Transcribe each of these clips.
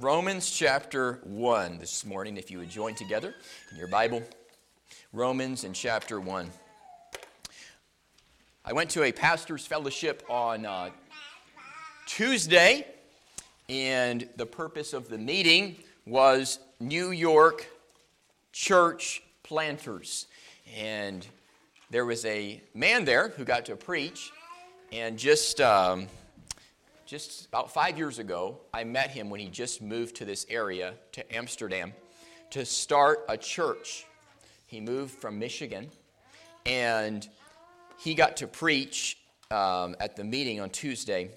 Romans chapter 1 this morning, if you would join together in your Bible. Romans in chapter 1. I went to a pastor's fellowship on uh, Tuesday, and the purpose of the meeting was New York church planters. And there was a man there who got to preach, and just. Um, just about five years ago, I met him when he just moved to this area, to Amsterdam, to start a church. He moved from Michigan, and he got to preach um, at the meeting on Tuesday.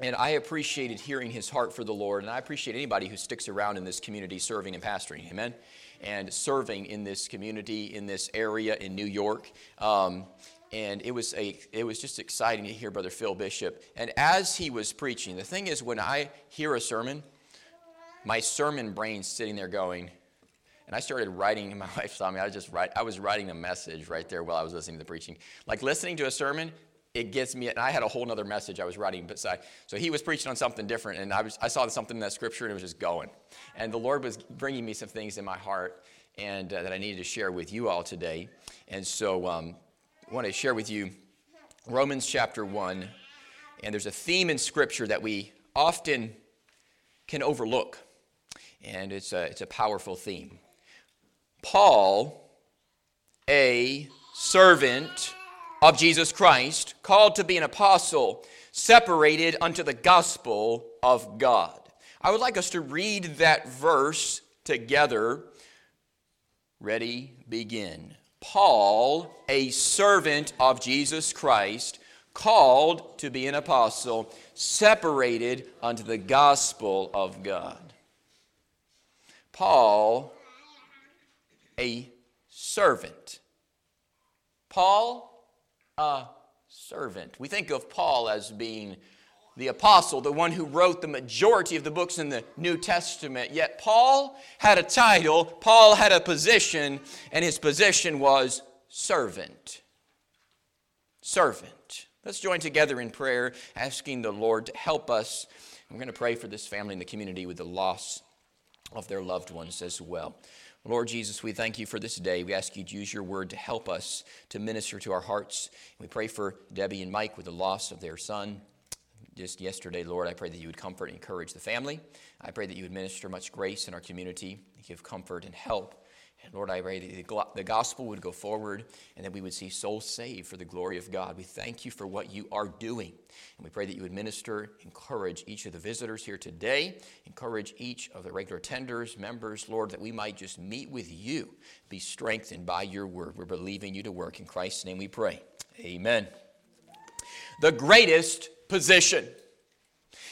And I appreciated hearing his heart for the Lord, and I appreciate anybody who sticks around in this community serving and pastoring. Amen? And serving in this community, in this area in New York. Um, and it was a it was just exciting to hear brother phil bishop. And as he was preaching the thing is when i hear a sermon my sermon brain's sitting there going and i started writing my wife saw me i was just write, i was writing a message right there while i was listening to the preaching. Like listening to a sermon it gets me and i had a whole other message i was writing beside so he was preaching on something different and i was i saw something in that scripture and it was just going. And the lord was bringing me some things in my heart and uh, that i needed to share with you all today. And so um, I want to share with you Romans chapter 1. And there's a theme in Scripture that we often can overlook. And it's a, it's a powerful theme. Paul, a servant of Jesus Christ, called to be an apostle, separated unto the gospel of God. I would like us to read that verse together. Ready, begin. Paul, a servant of Jesus Christ, called to be an apostle, separated unto the gospel of God. Paul, a servant. Paul, a servant. We think of Paul as being the apostle, the one who wrote the majority of the books in the New Testament. Yet Paul had a title, Paul had a position, and his position was servant. Servant. Let's join together in prayer, asking the Lord to help us. We're going to pray for this family and the community with the loss of their loved ones as well. Lord Jesus, we thank you for this day. We ask you to use your word to help us to minister to our hearts. We pray for Debbie and Mike with the loss of their son just yesterday, Lord, I pray that you would comfort and encourage the family. I pray that you would minister much grace in our community, give comfort and help. And Lord, I pray that the gospel would go forward and that we would see souls saved for the glory of God. We thank you for what you are doing. And we pray that you would minister, encourage each of the visitors here today, encourage each of the regular tenders, members, Lord, that we might just meet with you, be strengthened by your word. We're believing you to work. In Christ's name we pray. Amen. The greatest position.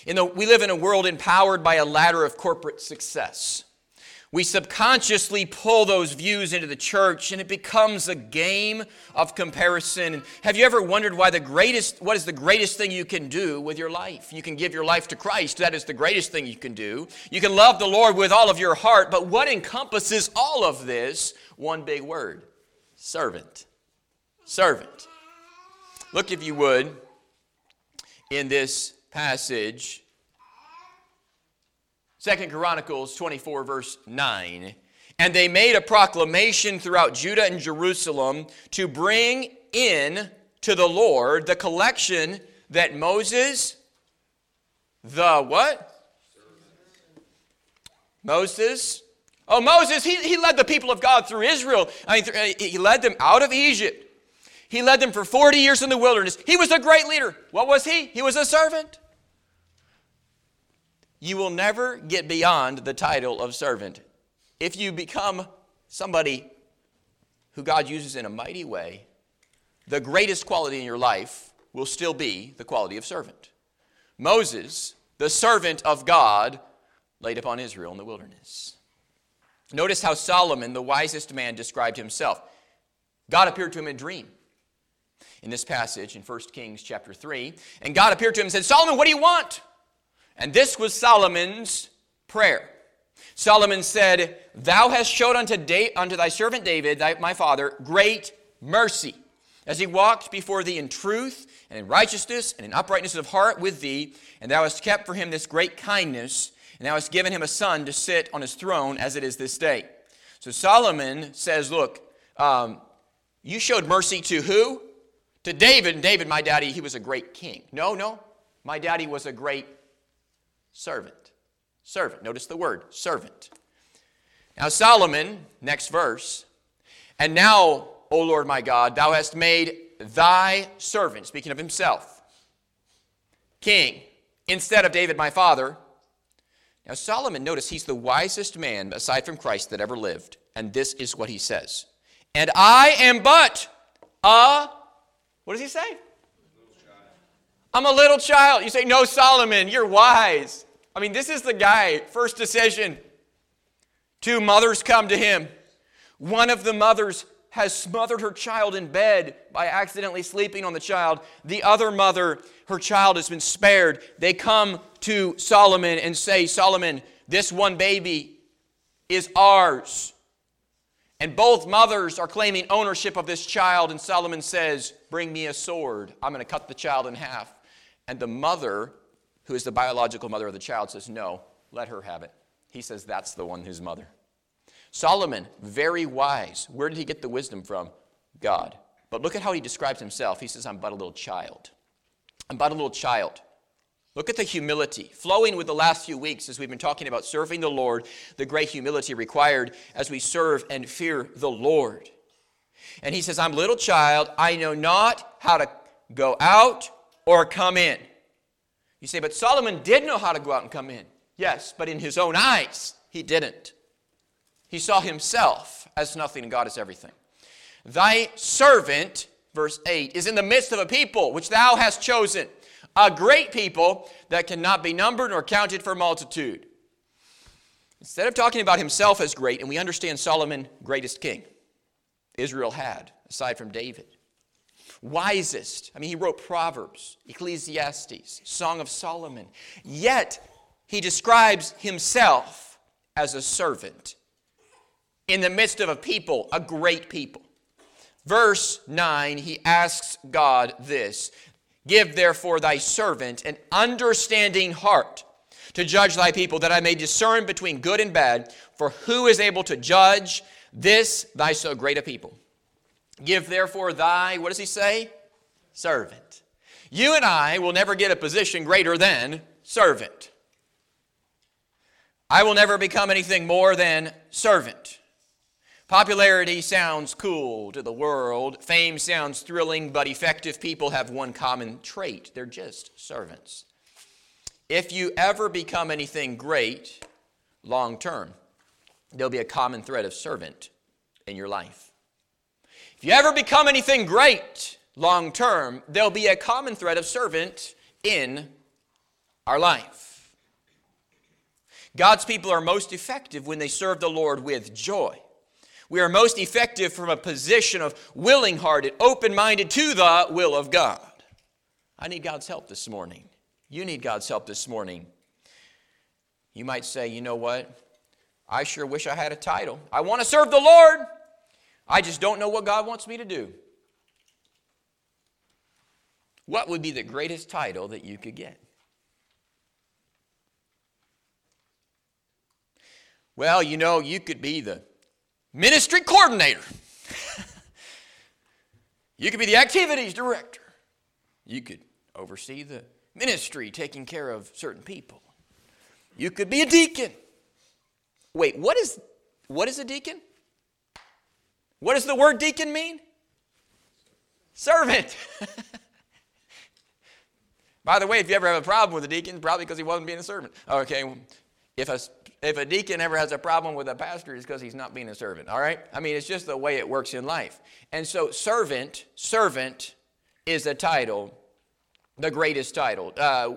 In the, we live in a world empowered by a ladder of corporate success. We subconsciously pull those views into the church and it becomes a game of comparison. have you ever wondered why the greatest, what is the greatest thing you can do with your life? You can give your life to Christ. That is the greatest thing you can do. You can love the Lord with all of your heart. But what encompasses all of this? One big word servant. Servant. Look, if you would, in this passage. Second Chronicles 24, verse 9. And they made a proclamation throughout Judah and Jerusalem to bring in to the Lord the collection that Moses, the what? Moses. Oh, Moses, he, he led the people of God through Israel. I mean, uh, he led them out of Egypt. He led them for 40 years in the wilderness. He was a great leader. What was he? He was a servant. You will never get beyond the title of servant. If you become somebody who God uses in a mighty way, the greatest quality in your life will still be the quality of servant. Moses, the servant of God, laid upon Israel in the wilderness. Notice how Solomon, the wisest man, described himself. God appeared to him in a dream in this passage in 1 Kings chapter 3. And God appeared to him and said, Solomon, what do you want? And this was Solomon's prayer. Solomon said, Thou hast showed unto, da- unto thy servant David, thy, my father, great mercy, as he walked before thee in truth and in righteousness and in uprightness of heart with thee, and thou hast kept for him this great kindness. And thou hast given him a son to sit on his throne as it is this day. So Solomon says, Look, um, you showed mercy to who? To David. And David, my daddy, he was a great king. No, no. My daddy was a great servant. Servant. Notice the word servant. Now, Solomon, next verse, and now, O Lord my God, thou hast made thy servant, speaking of himself, king, instead of David my father. Now, Solomon, notice he's the wisest man aside from Christ that ever lived. And this is what he says And I am but a, what does he say? I'm a little child. You say, No, Solomon, you're wise. I mean, this is the guy, first decision. Two mothers come to him. One of the mothers has smothered her child in bed by accidentally sleeping on the child. The other mother, her child has been spared. They come to Solomon and say, Solomon, this one baby is ours. And both mothers are claiming ownership of this child. And Solomon says, Bring me a sword. I'm going to cut the child in half. And the mother who is the biological mother of the child, says, No, let her have it. He says, That's the one who's mother. Solomon, very wise. Where did he get the wisdom from? God. But look at how he describes himself. He says, I'm but a little child. I'm but a little child. Look at the humility flowing with the last few weeks as we've been talking about serving the Lord, the great humility required as we serve and fear the Lord. And he says, I'm little child. I know not how to go out or come in. You say, but Solomon did know how to go out and come in. Yes, but in his own eyes, he didn't. He saw himself as nothing and God as everything. Thy servant, verse 8, is in the midst of a people which thou hast chosen, a great people that cannot be numbered nor counted for multitude. Instead of talking about himself as great, and we understand Solomon, greatest king Israel had, aside from David wisest. I mean, he wrote Proverbs, Ecclesiastes, Song of Solomon. Yet, he describes himself as a servant in the midst of a people, a great people. Verse 9, he asks God this Give therefore thy servant an understanding heart to judge thy people, that I may discern between good and bad. For who is able to judge this thy so great a people? Give therefore thy, what does he say? Servant. You and I will never get a position greater than servant. I will never become anything more than servant. Popularity sounds cool to the world. Fame sounds thrilling, but effective people have one common trait they're just servants. If you ever become anything great long term, there'll be a common thread of servant in your life. If you ever become anything great long term, there'll be a common thread of servant in our life. God's people are most effective when they serve the Lord with joy. We are most effective from a position of willing hearted, open minded to the will of God. I need God's help this morning. You need God's help this morning. You might say, you know what? I sure wish I had a title. I want to serve the Lord. I just don't know what God wants me to do. What would be the greatest title that you could get? Well, you know, you could be the ministry coordinator. you could be the activities director. You could oversee the ministry taking care of certain people. You could be a deacon. Wait, what is what is a deacon? What does the word deacon mean? Servant. By the way, if you ever have a problem with a deacon, probably because he wasn't being a servant. Okay, if a, if a deacon ever has a problem with a pastor, it's because he's not being a servant. All right? I mean, it's just the way it works in life. And so, servant, servant is a title, the greatest title. Uh,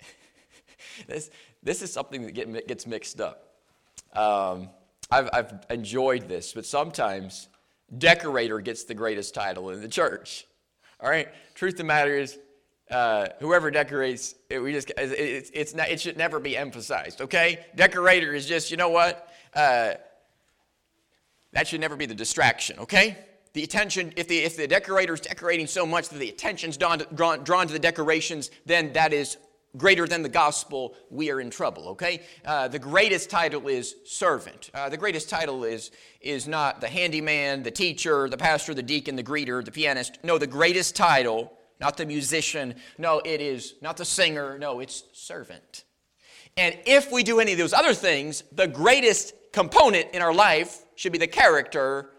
this, this is something that get, gets mixed up. Um, I've, I've enjoyed this, but sometimes decorator gets the greatest title in the church. All right? Truth of the matter is, uh, whoever decorates, it, we just it, it's, it's not, it should never be emphasized. Okay, decorator is just you know what uh, that should never be the distraction. Okay, the attention if the if the decorator is decorating so much that the attention's drawn to, drawn, drawn to the decorations, then that is greater than the gospel, we are in trouble, okay? Uh, the greatest title is servant. Uh, the greatest title is, is not the handyman, the teacher, the pastor, the deacon, the greeter, the pianist. No, the greatest title, not the musician. No, it is not the singer. No, it's servant. And if we do any of those other things, the greatest component in our life should be the character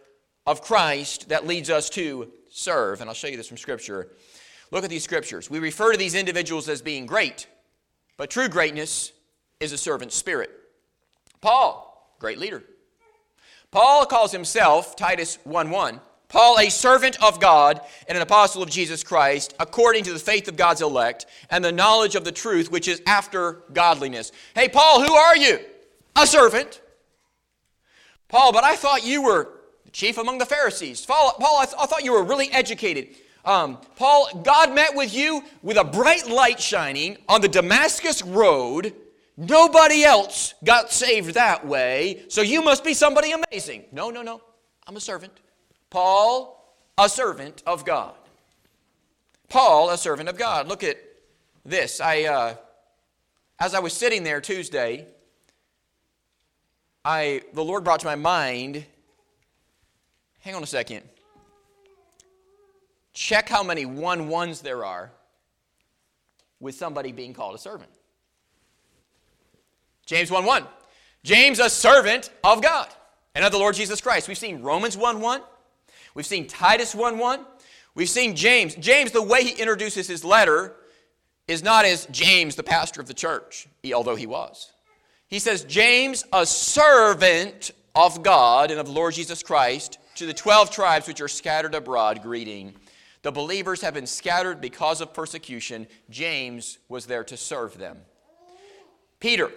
of Christ that leads us to serve. And I'll show you this from Scripture. Look at these scriptures. We refer to these individuals as being great, but true greatness is a servant spirit. Paul, great leader. Paul calls himself, Titus 1 1, Paul, a servant of God and an apostle of Jesus Christ, according to the faith of God's elect and the knowledge of the truth which is after godliness. Hey, Paul, who are you? A servant. Paul, but I thought you were the chief among the Pharisees. Paul, Paul I, th- I thought you were really educated. Um, Paul, God met with you with a bright light shining on the Damascus road. Nobody else got saved that way, so you must be somebody amazing. No, no, no. I'm a servant. Paul, a servant of God. Paul, a servant of God. Look at this. I, uh, as I was sitting there Tuesday, I, the Lord brought to my mind. Hang on a second. Check how many one ones there are with somebody being called a servant. James 1 1. James, a servant of God and of the Lord Jesus Christ. We've seen Romans 1 1. We've seen Titus 1 1. We've seen James. James, the way he introduces his letter is not as James, the pastor of the church, although he was. He says, James, a servant of God and of Lord Jesus Christ, to the 12 tribes which are scattered abroad, greeting. The believers have been scattered because of persecution. James was there to serve them. Peter,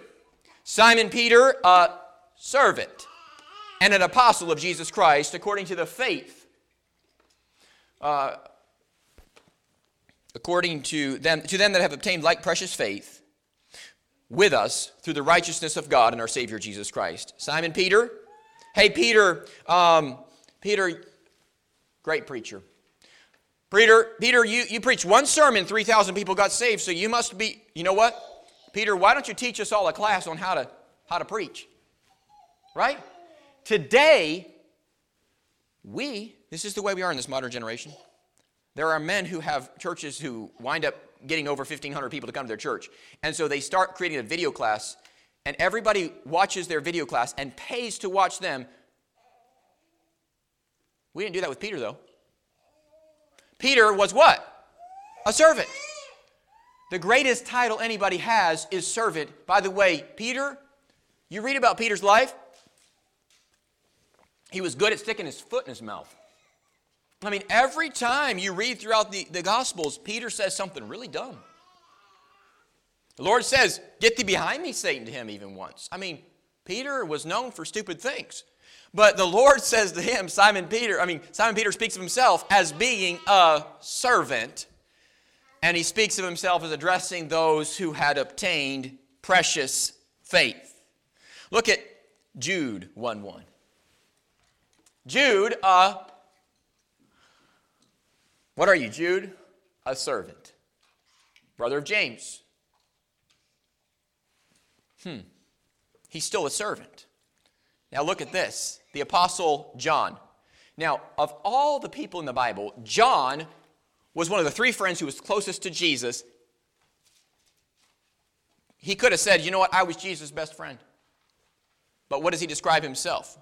Simon Peter, a servant and an apostle of Jesus Christ according to the faith. Uh, according to them, to them that have obtained like precious faith with us through the righteousness of God and our Savior Jesus Christ. Simon Peter, hey Peter, um, Peter, great preacher. Peter, Peter, you, you preached one sermon, 3,000 people got saved, so you must be, you know what? Peter, why don't you teach us all a class on how to, how to preach? Right? Today, we, this is the way we are in this modern generation. There are men who have churches who wind up getting over 1,500 people to come to their church. And so they start creating a video class, and everybody watches their video class and pays to watch them. We didn't do that with Peter, though. Peter was what? A servant. The greatest title anybody has is servant. By the way, Peter, you read about Peter's life, he was good at sticking his foot in his mouth. I mean, every time you read throughout the, the Gospels, Peter says something really dumb. The Lord says, Get thee behind me, Satan, to him even once. I mean, Peter was known for stupid things. But the Lord says to him, Simon Peter, I mean, Simon Peter speaks of himself as being a servant, and he speaks of himself as addressing those who had obtained precious faith. Look at Jude 1 1. Jude, uh, what are you, Jude? A servant. Brother of James. Hmm. He's still a servant. Now look at this the Apostle John. Now, of all the people in the Bible, John was one of the three friends who was closest to Jesus. He could have said, You know what? I was Jesus' best friend. But what does he describe himself?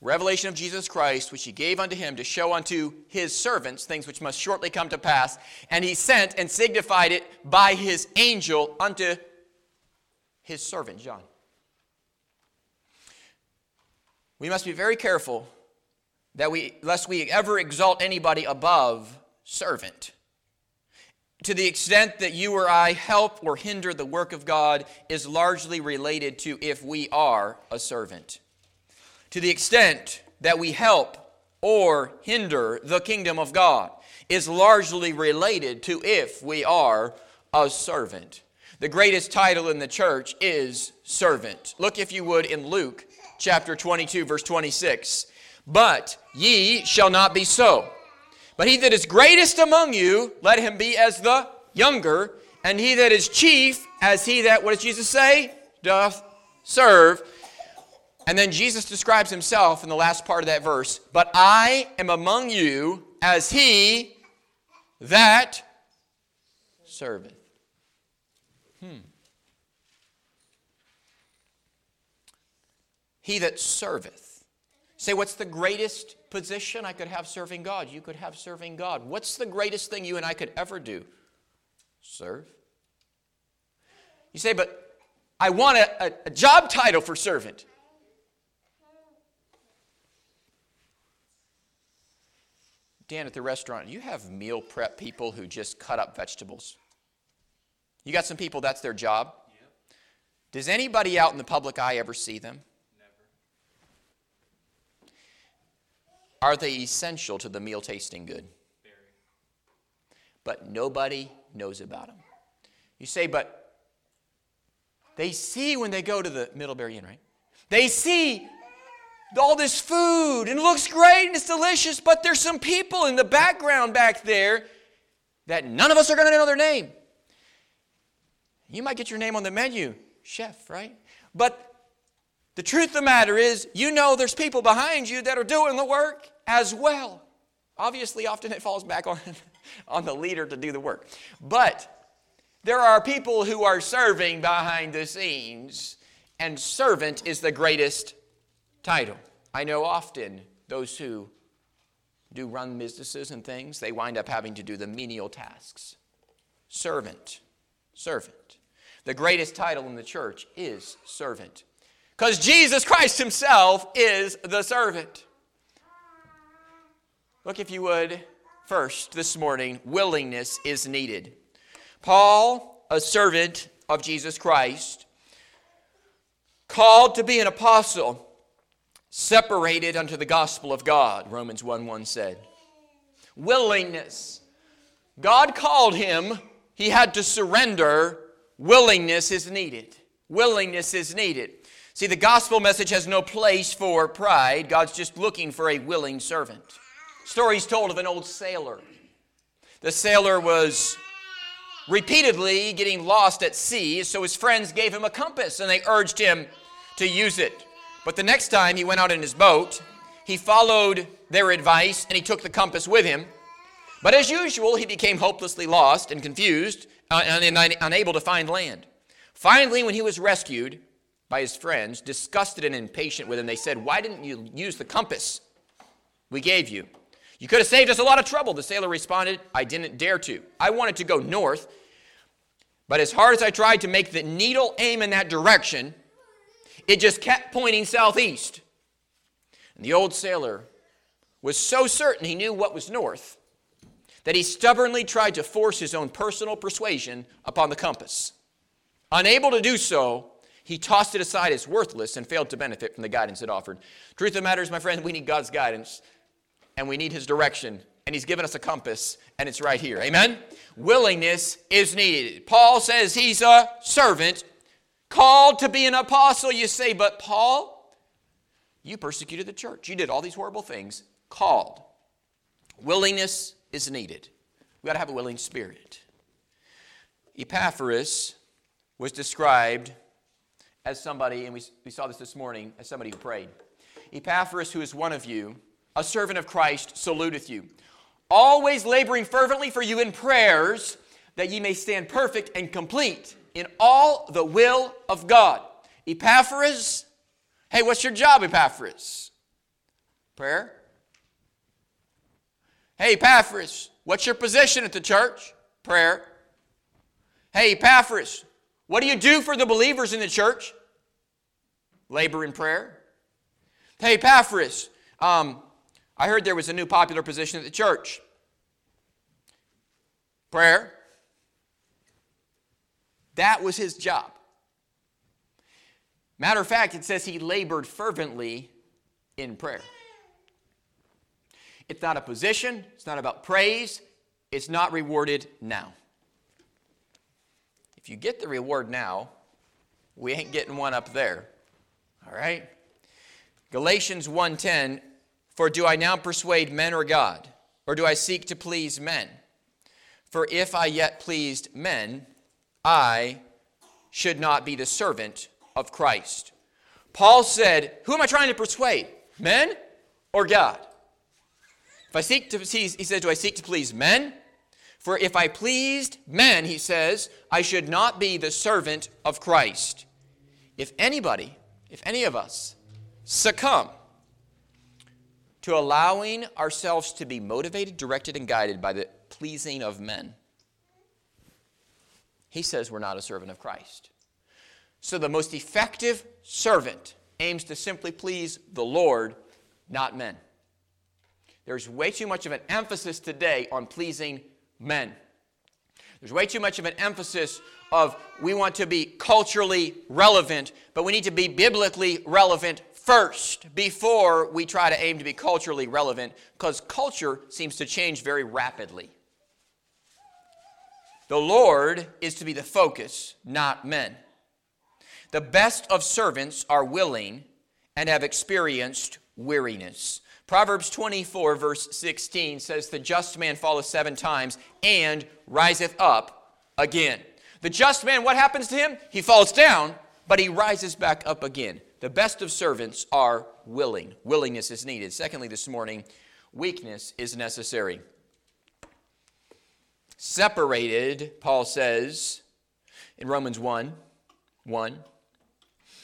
Revelation of Jesus Christ, which he gave unto him to show unto his servants things which must shortly come to pass. And he sent and signified it by his angel unto his servant John. We must be very careful that we, lest we ever exalt anybody above servant. To the extent that you or I help or hinder the work of God is largely related to if we are a servant. To the extent that we help or hinder the kingdom of God is largely related to if we are a servant. The greatest title in the church is servant. Look, if you would, in Luke chapter 22, verse 26. But ye shall not be so. But he that is greatest among you, let him be as the younger, and he that is chief as he that, what does Jesus say? Doth serve. And then Jesus describes himself in the last part of that verse. But I am among you as he that serveth. Hmm. He that serveth. Say, what's the greatest position I could have serving God? You could have serving God. What's the greatest thing you and I could ever do? Serve. You say, but I want a, a, a job title for servant. Dan, at the restaurant, you have meal prep people who just cut up vegetables. You got some people, that's their job. Yep. Does anybody out in the public eye ever see them? Never. Are they essential to the meal tasting good? Very. But nobody knows about them. You say, but they see when they go to the Middlebury Inn, right? They see all this food and it looks great and it's delicious, but there's some people in the background back there that none of us are going to know their name. You might get your name on the menu, chef, right? But the truth of the matter is, you know there's people behind you that are doing the work as well. Obviously, often it falls back on, on the leader to do the work. But there are people who are serving behind the scenes, and servant is the greatest title. I know often those who do run businesses and things, they wind up having to do the menial tasks. Servant, servant. The greatest title in the church is servant. Because Jesus Christ Himself is the servant. Look, if you would, first this morning, willingness is needed. Paul, a servant of Jesus Christ, called to be an apostle separated unto the gospel of God, Romans 1 1 said. Willingness. God called him, he had to surrender. Willingness is needed. Willingness is needed. See, the gospel message has no place for pride. God's just looking for a willing servant. Stories told of an old sailor. The sailor was repeatedly getting lost at sea, so his friends gave him a compass and they urged him to use it. But the next time he went out in his boat, he followed their advice and he took the compass with him. But as usual, he became hopelessly lost and confused uh, and unable to find land. Finally, when he was rescued by his friends, disgusted and impatient with him, they said, Why didn't you use the compass we gave you? You could have saved us a lot of trouble. The sailor responded, I didn't dare to. I wanted to go north, but as hard as I tried to make the needle aim in that direction, it just kept pointing southeast. And the old sailor was so certain he knew what was north that he stubbornly tried to force his own personal persuasion upon the compass. Unable to do so, he tossed it aside as worthless and failed to benefit from the guidance it offered. Truth of the matter is, my friend, we need God's guidance and we need his direction. And he's given us a compass, and it's right here. Amen? Willingness is needed. Paul says he's a servant Called to be an apostle, you say, but Paul, you persecuted the church. You did all these horrible things. Called. Willingness is needed. We've got to have a willing spirit. Epaphras was described as somebody, and we, we saw this this morning, as somebody who prayed. Epaphras, who is one of you, a servant of Christ, saluteth you, always laboring fervently for you in prayers, that ye may stand perfect and complete in all the will of God. Epaphras, hey, what's your job, Epaphras? Prayer. Hey, Epaphras, what's your position at the church? Prayer. Hey, Epaphras, what do you do for the believers in the church? Labor in prayer. Hey, Epaphras, um, I heard there was a new popular position at the church. Prayer. That was his job. Matter of fact, it says he labored fervently in prayer. It's not a position, it's not about praise, it's not rewarded now. If you get the reward now, we ain't getting one up there. All right? Galatians 1:10 For do I now persuade men or God or do I seek to please men? For if I yet pleased men, I should not be the servant of Christ. Paul said, Who am I trying to persuade? Men or God? If I seek to please, he said, Do I seek to please men? For if I pleased men, he says, I should not be the servant of Christ. If anybody, if any of us succumb to allowing ourselves to be motivated, directed, and guided by the pleasing of men, he says we're not a servant of Christ. So the most effective servant aims to simply please the Lord, not men. There's way too much of an emphasis today on pleasing men. There's way too much of an emphasis of we want to be culturally relevant, but we need to be biblically relevant first before we try to aim to be culturally relevant because culture seems to change very rapidly. The Lord is to be the focus, not men. The best of servants are willing and have experienced weariness. Proverbs 24, verse 16 says, The just man falleth seven times and riseth up again. The just man, what happens to him? He falls down, but he rises back up again. The best of servants are willing. Willingness is needed. Secondly, this morning, weakness is necessary. Separated, Paul says in Romans 1 1,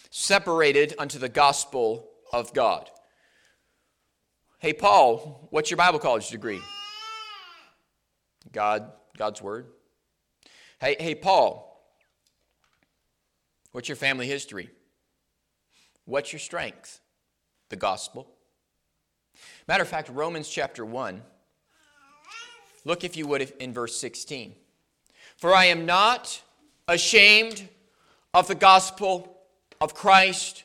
separated unto the gospel of God. Hey, Paul, what's your Bible college degree? God, God's Word. Hey, hey, Paul, what's your family history? What's your strength? The gospel. Matter of fact, Romans chapter 1, look if you would in verse 16. For I am not ashamed of the gospel of Christ,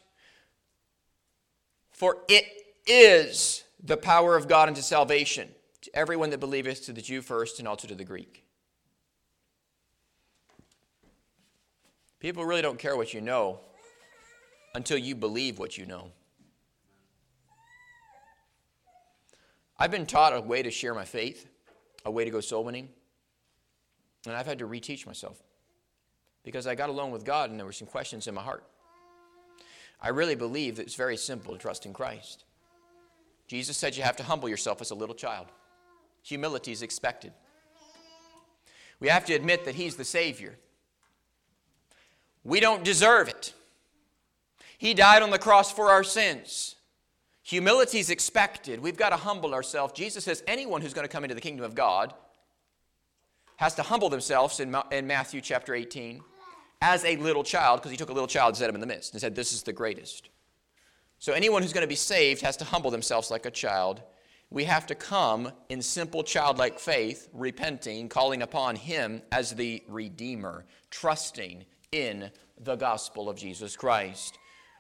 for it is the power of God unto salvation to everyone that believeth, to the Jew first, and also to the Greek. People really don't care what you know until you believe what you know. I've been taught a way to share my faith, a way to go soul winning, and I've had to reteach myself because I got alone with God and there were some questions in my heart. I really believe that it's very simple to trust in Christ. Jesus said you have to humble yourself as a little child. Humility is expected. We have to admit that He's the Savior. We don't deserve it. He died on the cross for our sins. Humility is expected. We've got to humble ourselves. Jesus says anyone who's going to come into the kingdom of God has to humble themselves in, in Matthew chapter 18 as a little child, because he took a little child and set him in the midst and said, This is the greatest. So anyone who's going to be saved has to humble themselves like a child. We have to come in simple childlike faith, repenting, calling upon Him as the Redeemer, trusting in the gospel of Jesus Christ.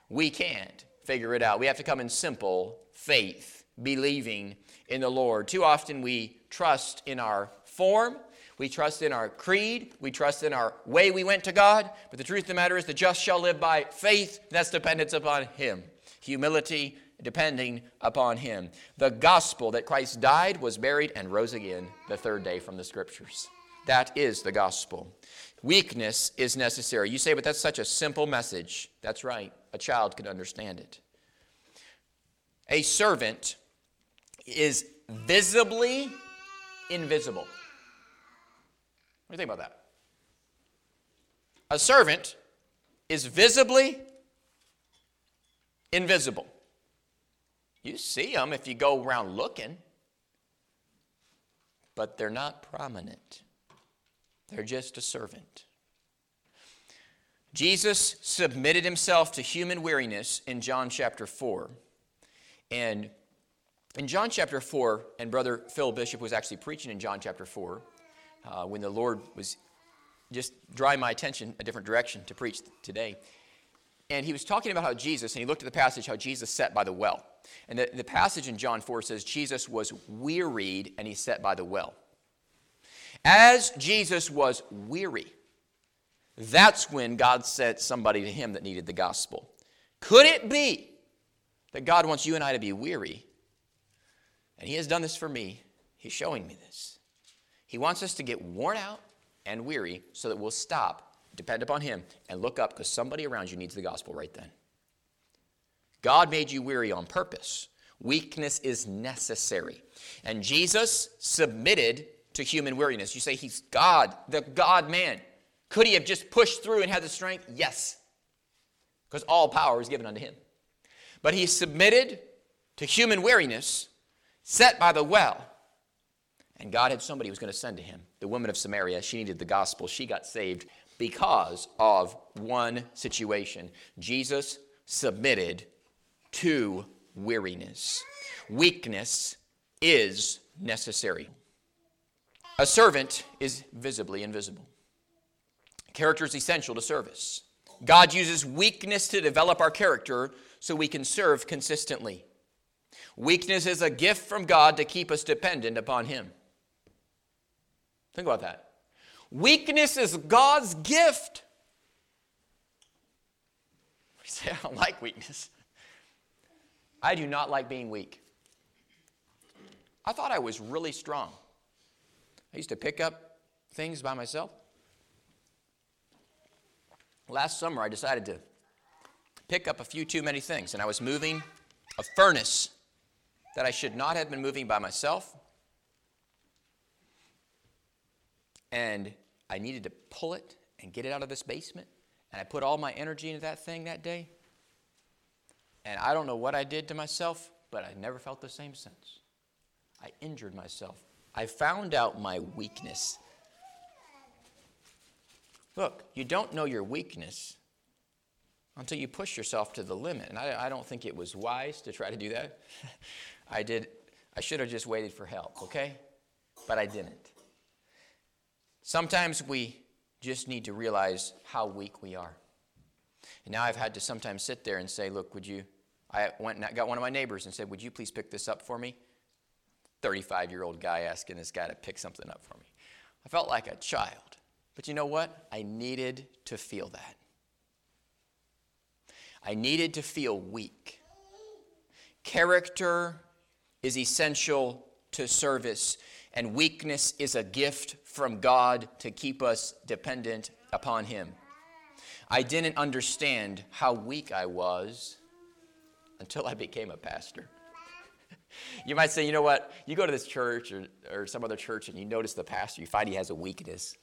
We can't figure it out. We have to come in simple faith, believing in the Lord. Too often we trust in our form, we trust in our creed, we trust in our way we went to God, but the truth of the matter is the just shall live by faith. That's dependence upon Him humility, depending upon Him. The gospel that Christ died, was buried, and rose again the third day from the Scriptures. That is the gospel. Weakness is necessary. You say, but that's such a simple message. That's right. A child could understand it. A servant is visibly invisible. What do you think about that? A servant is visibly invisible. You see them if you go around looking, but they're not prominent. They're just a servant. Jesus submitted himself to human weariness in John chapter 4. And in John chapter 4, and Brother Phil Bishop was actually preaching in John chapter 4 uh, when the Lord was just drawing my attention a different direction to preach today. And he was talking about how Jesus, and he looked at the passage, how Jesus sat by the well. And the, the passage in John 4 says Jesus was wearied and he sat by the well. As Jesus was weary, that's when God sent somebody to him that needed the gospel. Could it be that God wants you and I to be weary? And he has done this for me. He's showing me this. He wants us to get worn out and weary so that we'll stop Depend upon Him and look up because somebody around you needs the gospel right then. God made you weary on purpose. Weakness is necessary. And Jesus submitted to human weariness. You say he's God, the God man. Could he have just pushed through and had the strength? Yes. Because all power is given unto him. But he submitted to human weariness set by the well. And God had somebody who was going to send to him. The woman of Samaria, she needed the gospel. She got saved because of one situation. Jesus submitted to weariness. Weakness is necessary. A servant is visibly invisible. Character is essential to service. God uses weakness to develop our character so we can serve consistently. Weakness is a gift from God to keep us dependent upon Him. Think about that. Weakness is God's gift. You say, I don't like weakness. I do not like being weak. I thought I was really strong. I used to pick up things by myself. Last summer, I decided to pick up a few too many things, and I was moving a furnace that I should not have been moving by myself. And I needed to pull it and get it out of this basement. And I put all my energy into that thing that day. And I don't know what I did to myself, but I never felt the same since. I injured myself. I found out my weakness. Look, you don't know your weakness until you push yourself to the limit. And I, I don't think it was wise to try to do that. I did. I should have just waited for help, okay? But I didn't. Sometimes we just need to realize how weak we are. And now I've had to sometimes sit there and say, Look, would you? I went and got one of my neighbors and said, Would you please pick this up for me? 35 year old guy asking this guy to pick something up for me. I felt like a child. But you know what? I needed to feel that. I needed to feel weak. Character is essential to service, and weakness is a gift from God to keep us dependent upon Him. I didn't understand how weak I was until I became a pastor. You might say, you know what? You go to this church or, or some other church and you notice the pastor, you find he has a weakness.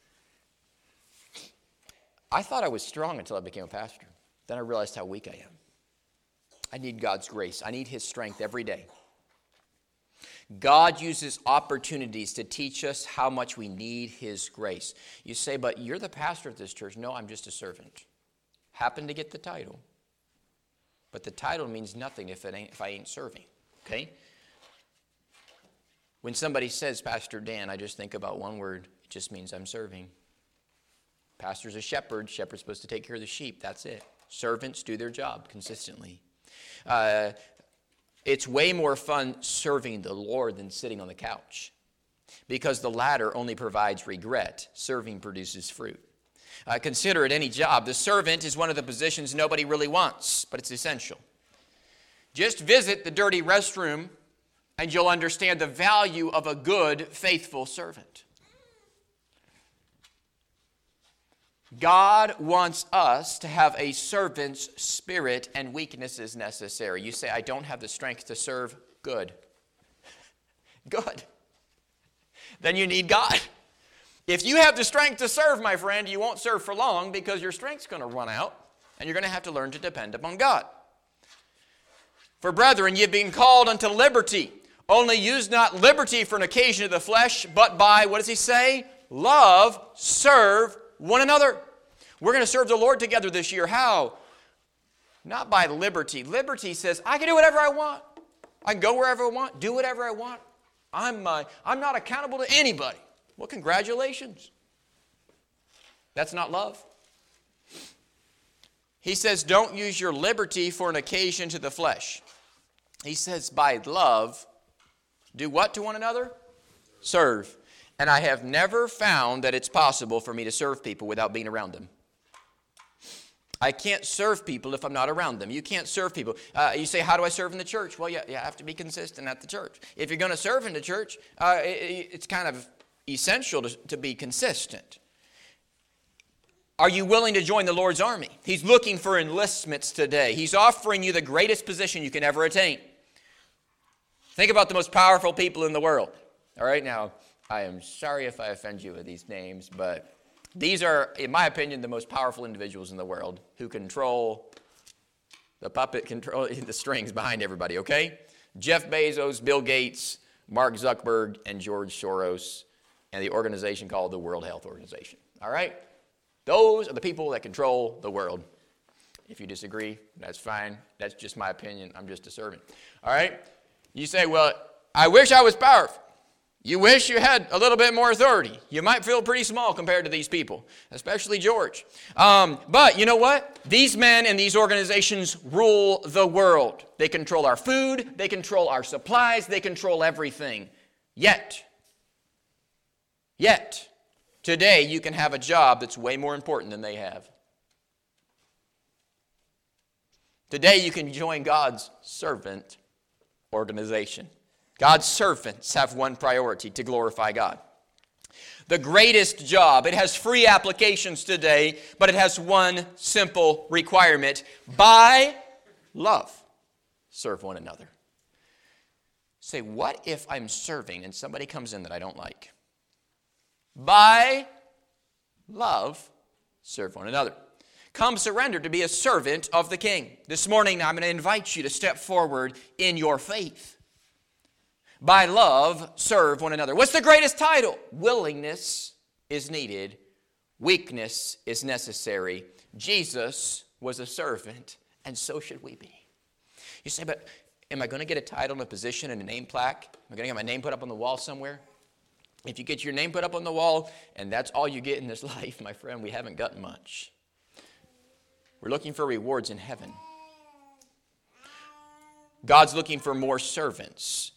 I thought I was strong until I became a pastor. Then I realized how weak I am. I need God's grace, I need His strength every day. God uses opportunities to teach us how much we need His grace. You say, but you're the pastor of this church. No, I'm just a servant. Happen to get the title. But the title means nothing if, it ain't, if I ain't serving. Okay? When somebody says, Pastor Dan, I just think about one word, it just means I'm serving. Pastor's a shepherd. Shepherd's supposed to take care of the sheep. That's it. Servants do their job consistently. Uh, it's way more fun serving the Lord than sitting on the couch because the latter only provides regret, serving produces fruit. Uh, consider it any job. The servant is one of the positions nobody really wants, but it's essential. Just visit the dirty restroom and you'll understand the value of a good, faithful servant. God wants us to have a servant's spirit, and weakness is necessary. You say, I don't have the strength to serve. Good. Good. Then you need God. If you have the strength to serve, my friend, you won't serve for long because your strength's going to run out, and you're going to have to learn to depend upon God. For brethren, you've been called unto liberty. Only use not liberty for an occasion of the flesh, but by, what does he say? Love, serve one another. We're going to serve the Lord together this year. How? Not by liberty. Liberty says, I can do whatever I want. I can go wherever I want, do whatever I want. I'm, uh, I'm not accountable to anybody. Well, congratulations. That's not love. He says, don't use your liberty for an occasion to the flesh. He says, by love, do what to one another? Serve. And I have never found that it's possible for me to serve people without being around them. I can't serve people if I'm not around them. You can't serve people. Uh, you say, How do I serve in the church? Well, you, you have to be consistent at the church. If you're going to serve in the church, uh, it, it's kind of essential to, to be consistent. Are you willing to join the Lord's army? He's looking for enlistments today. He's offering you the greatest position you can ever attain. Think about the most powerful people in the world. All right, now, I am sorry if I offend you with these names, but these are, in my opinion, the most powerful individuals in the world who control the puppet, control the strings behind everybody, okay? Jeff Bezos, Bill Gates, Mark Zuckerberg, and George Soros, and the organization called the World Health Organization. All right? Those are the people that control the world. If you disagree, that's fine. That's just my opinion. I'm just a servant. All right? You say, well, I wish I was powerful. You wish you had a little bit more authority. You might feel pretty small compared to these people, especially George. Um, but you know what? These men and these organizations rule the world. They control our food, they control our supplies, they control everything. Yet, yet, today you can have a job that's way more important than they have. Today you can join God's servant organization. God's servants have one priority to glorify God. The greatest job, it has free applications today, but it has one simple requirement by love, serve one another. Say, what if I'm serving and somebody comes in that I don't like? By love, serve one another. Come surrender to be a servant of the king. This morning, I'm going to invite you to step forward in your faith by love, serve one another. What's the greatest title? Willingness is needed, weakness is necessary. Jesus was a servant, and so should we be. You say, but am I going to get a title and a position and a name plaque? Am I going to get my name put up on the wall somewhere? If you get your name put up on the wall and that's all you get in this life, my friend, we haven't gotten much. We're looking for rewards in heaven. God's looking for more servants.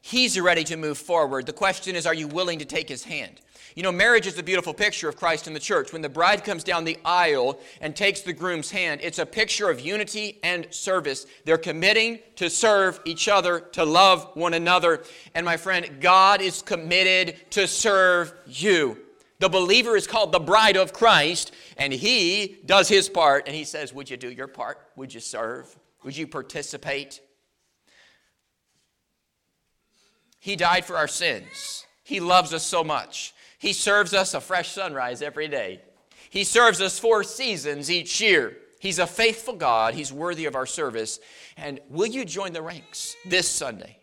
He's ready to move forward. The question is, are you willing to take his hand? You know, marriage is a beautiful picture of Christ in the church. When the bride comes down the aisle and takes the groom's hand, it's a picture of unity and service. They're committing to serve each other, to love one another. And my friend, God is committed to serve you. The believer is called the bride of Christ, and he does his part, and he says, Would you do your part? Would you serve? Would you participate? He died for our sins. He loves us so much. He serves us a fresh sunrise every day. He serves us four seasons each year. He's a faithful God. He's worthy of our service. And will you join the ranks this Sunday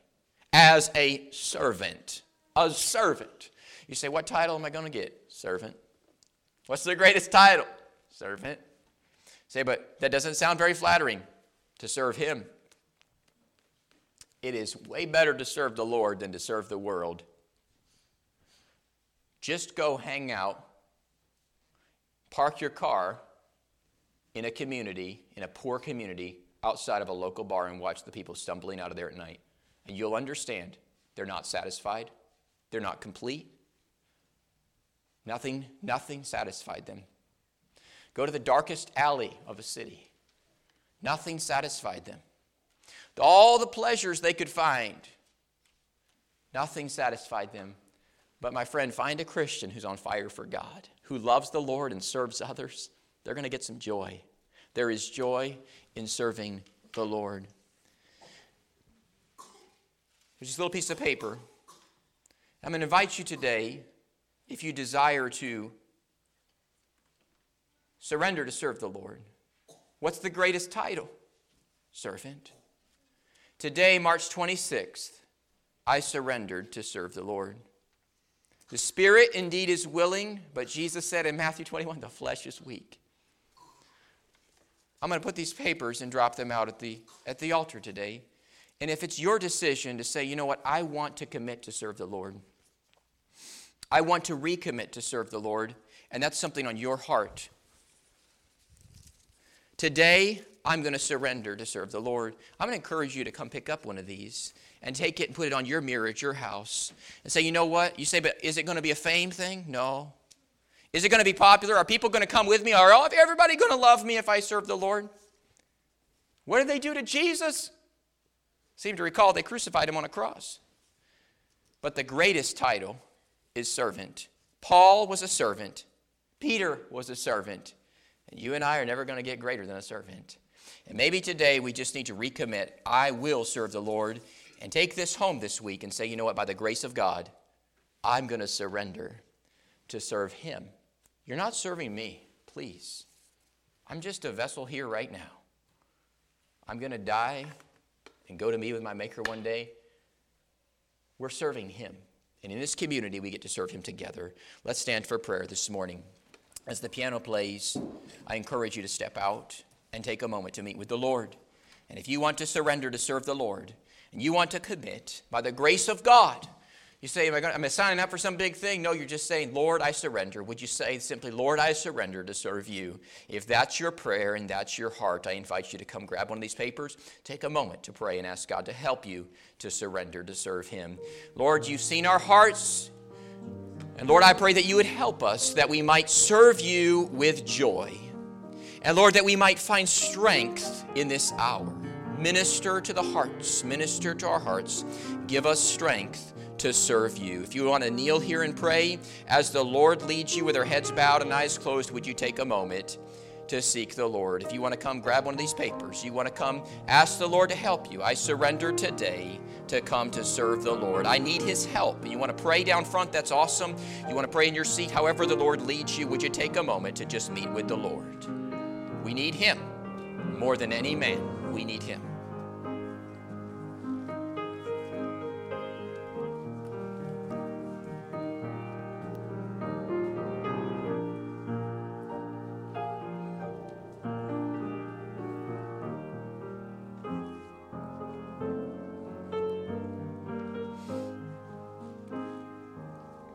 as a servant? A servant. You say, What title am I going to get? Servant. What's the greatest title? Servant. Say, but that doesn't sound very flattering to serve Him. It is way better to serve the Lord than to serve the world. Just go hang out, park your car in a community, in a poor community, outside of a local bar and watch the people stumbling out of there at night. And you'll understand they're not satisfied, they're not complete. Nothing, nothing satisfied them. Go to the darkest alley of a city. Nothing satisfied them all the pleasures they could find. Nothing satisfied them. But my friend, find a Christian who's on fire for God, who loves the Lord and serves others. They're going to get some joy. There is joy in serving the Lord. Here's this little piece of paper. I'm going to invite you today, if you desire to surrender to serve the Lord. What's the greatest title? Servant. Today, March 26th, I surrendered to serve the Lord. The spirit indeed is willing, but Jesus said in Matthew 21, the flesh is weak. I'm going to put these papers and drop them out at the, at the altar today. And if it's your decision to say, you know what, I want to commit to serve the Lord, I want to recommit to serve the Lord, and that's something on your heart. Today, I'm going to surrender to serve the Lord. I'm going to encourage you to come pick up one of these and take it and put it on your mirror at your house and say, you know what? You say, but is it going to be a fame thing? No. Is it going to be popular? Are people going to come with me? Are everybody going to love me if I serve the Lord? What did they do to Jesus? Seem to recall they crucified him on a cross. But the greatest title is servant. Paul was a servant. Peter was a servant. And you and I are never going to get greater than a servant. And maybe today we just need to recommit I will serve the Lord and take this home this week and say, you know what, by the grace of God, I'm going to surrender to serve Him. You're not serving me, please. I'm just a vessel here right now. I'm going to die and go to meet with my Maker one day. We're serving Him. And in this community, we get to serve Him together. Let's stand for prayer this morning. As the piano plays, I encourage you to step out and take a moment to meet with the Lord. And if you want to surrender to serve the Lord, and you want to commit by the grace of God, you say, am I, going, am I signing up for some big thing? No, you're just saying, Lord, I surrender. Would you say simply, Lord, I surrender to serve you? If that's your prayer and that's your heart, I invite you to come grab one of these papers, take a moment to pray and ask God to help you to surrender to serve Him. Lord, you've seen our hearts. And Lord, I pray that you would help us that we might serve you with joy. And Lord, that we might find strength in this hour. Minister to the hearts, minister to our hearts. Give us strength to serve you. If you want to kneel here and pray, as the Lord leads you with our heads bowed and eyes closed, would you take a moment to seek the Lord? If you want to come grab one of these papers, you want to come ask the Lord to help you. I surrender today to come to serve the Lord. I need His help. You want to pray down front? That's awesome. You want to pray in your seat? However, the Lord leads you, would you take a moment to just meet with the Lord? We need Him more than any man. We need Him.